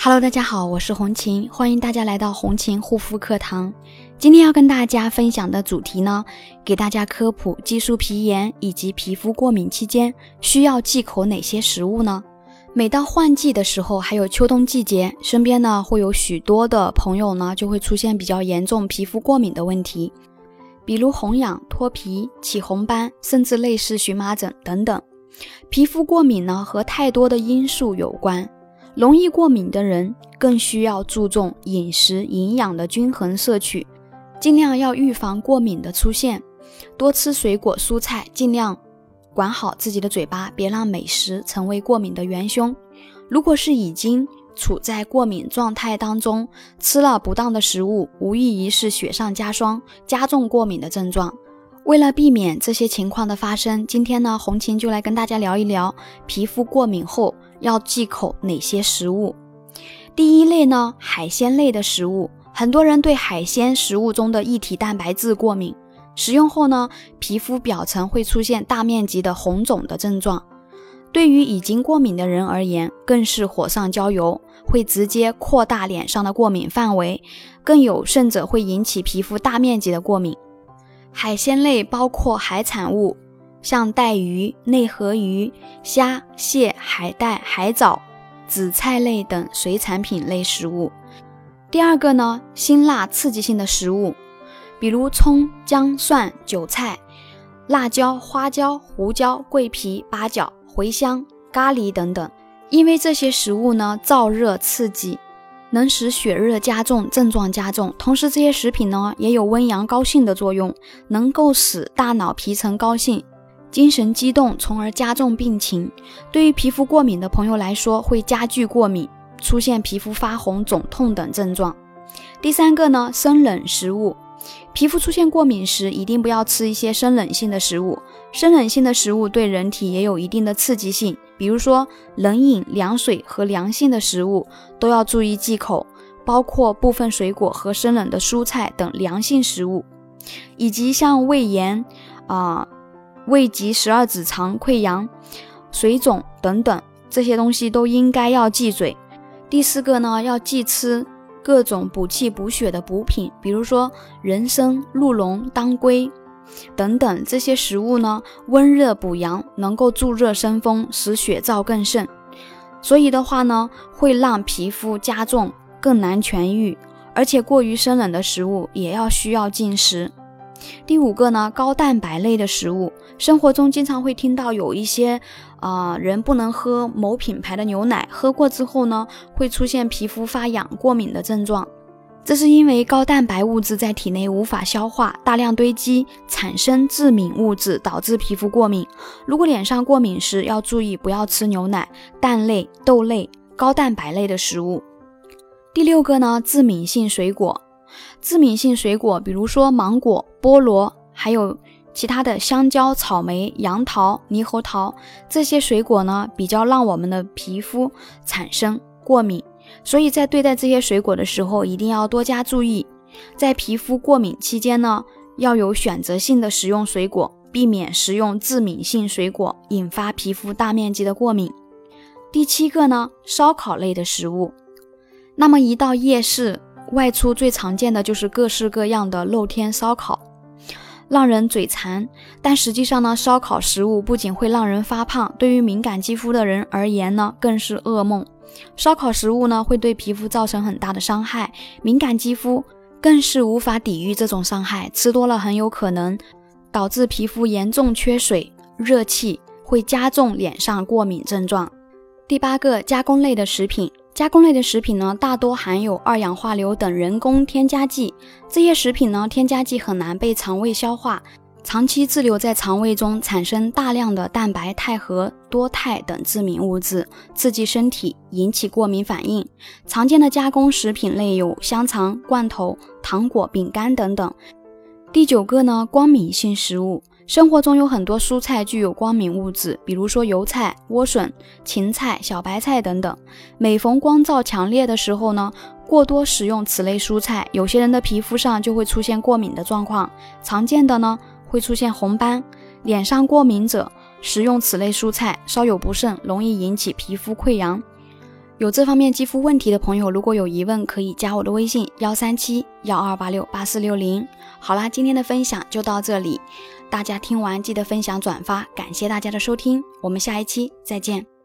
Hello，大家好，我是红琴，欢迎大家来到红琴护肤课堂。今天要跟大家分享的主题呢，给大家科普激素皮炎以及皮肤过敏期间需要忌口哪些食物呢？每到换季的时候，还有秋冬季节，身边呢会有许多的朋友呢就会出现比较严重皮肤过敏的问题，比如红痒、脱皮、起红斑，甚至类似荨麻疹等等。皮肤过敏呢和太多的因素有关。容易过敏的人更需要注重饮食营养的均衡摄取，尽量要预防过敏的出现，多吃水果蔬菜，尽量管好自己的嘴巴，别让美食成为过敏的元凶。如果是已经处在过敏状态当中，吃了不当的食物，无异于是雪上加霜，加重过敏的症状。为了避免这些情况的发生，今天呢，红琴就来跟大家聊一聊皮肤过敏后。要忌口哪些食物？第一类呢，海鲜类的食物，很多人对海鲜食物中的一体蛋白质过敏，食用后呢，皮肤表层会出现大面积的红肿的症状。对于已经过敏的人而言，更是火上浇油，会直接扩大脸上的过敏范围，更有甚者会引起皮肤大面积的过敏。海鲜类包括海产物。像带鱼、内河鱼、虾、蟹、海带、海藻、紫菜类等水产品类食物。第二个呢，辛辣刺激性的食物，比如葱、姜、蒜、韭菜、辣椒、花椒、胡椒、桂皮、八角、茴香、咖喱等等。因为这些食物呢，燥热刺激，能使血热加重，症状加重。同时，这些食品呢，也有温阳高兴的作用，能够使大脑皮层高兴。精神激动，从而加重病情。对于皮肤过敏的朋友来说，会加剧过敏，出现皮肤发红、肿痛等症状。第三个呢，生冷食物，皮肤出现过敏时，一定不要吃一些生冷性的食物。生冷性的食物对人体也有一定的刺激性，比如说冷饮、凉水和凉性的食物都要注意忌口，包括部分水果和生冷的蔬菜等凉性食物，以及像胃炎啊。胃及十二指肠溃疡、水肿等等这些东西都应该要忌嘴。第四个呢，要忌吃各种补气补血的补品，比如说人参、鹿茸、当归等等这些食物呢，温热补阳，能够助热生风，使血燥更盛。所以的话呢，会让皮肤加重，更难痊愈。而且过于生冷的食物也要需要禁食。第五个呢，高蛋白类的食物，生活中经常会听到有一些啊人不能喝某品牌的牛奶，喝过之后呢，会出现皮肤发痒、过敏的症状。这是因为高蛋白物质在体内无法消化，大量堆积，产生致敏物质，导致皮肤过敏。如果脸上过敏时，要注意不要吃牛奶、蛋类、豆类、高蛋白类的食物。第六个呢，致敏性水果。致敏性水果，比如说芒果、菠萝，还有其他的香蕉、草莓、杨桃、猕猴桃这些水果呢，比较让我们的皮肤产生过敏，所以在对待这些水果的时候，一定要多加注意。在皮肤过敏期间呢，要有选择性的食用水果，避免食用致敏性水果引发皮肤大面积的过敏。第七个呢，烧烤类的食物，那么一到夜市。外出最常见的就是各式各样的露天烧烤，让人嘴馋。但实际上呢，烧烤食物不仅会让人发胖，对于敏感肌肤的人而言呢，更是噩梦。烧烤食物呢，会对皮肤造成很大的伤害，敏感肌肤更是无法抵御这种伤害，吃多了很有可能导致皮肤严重缺水、热气，会加重脸上过敏症状。第八个，加工类的食品。加工类的食品呢，大多含有二氧化硫等人工添加剂。这些食品呢，添加剂很难被肠胃消化，长期滞留在肠胃中，产生大量的蛋白肽和多肽等致敏物质，刺激身体，引起过敏反应。常见的加工食品类有香肠、罐头、糖果、饼干等等。第九个呢，光敏性食物。生活中有很多蔬菜具有光敏物质，比如说油菜、莴笋、芹菜、小白菜等等。每逢光照强烈的时候呢，过多食用此类蔬菜，有些人的皮肤上就会出现过敏的状况。常见的呢，会出现红斑。脸上过敏者食用此类蔬菜，稍有不慎，容易引起皮肤溃疡。有这方面肌肤问题的朋友，如果有疑问，可以加我的微信幺三七幺二八六八四六零。好啦，今天的分享就到这里，大家听完记得分享转发，感谢大家的收听，我们下一期再见。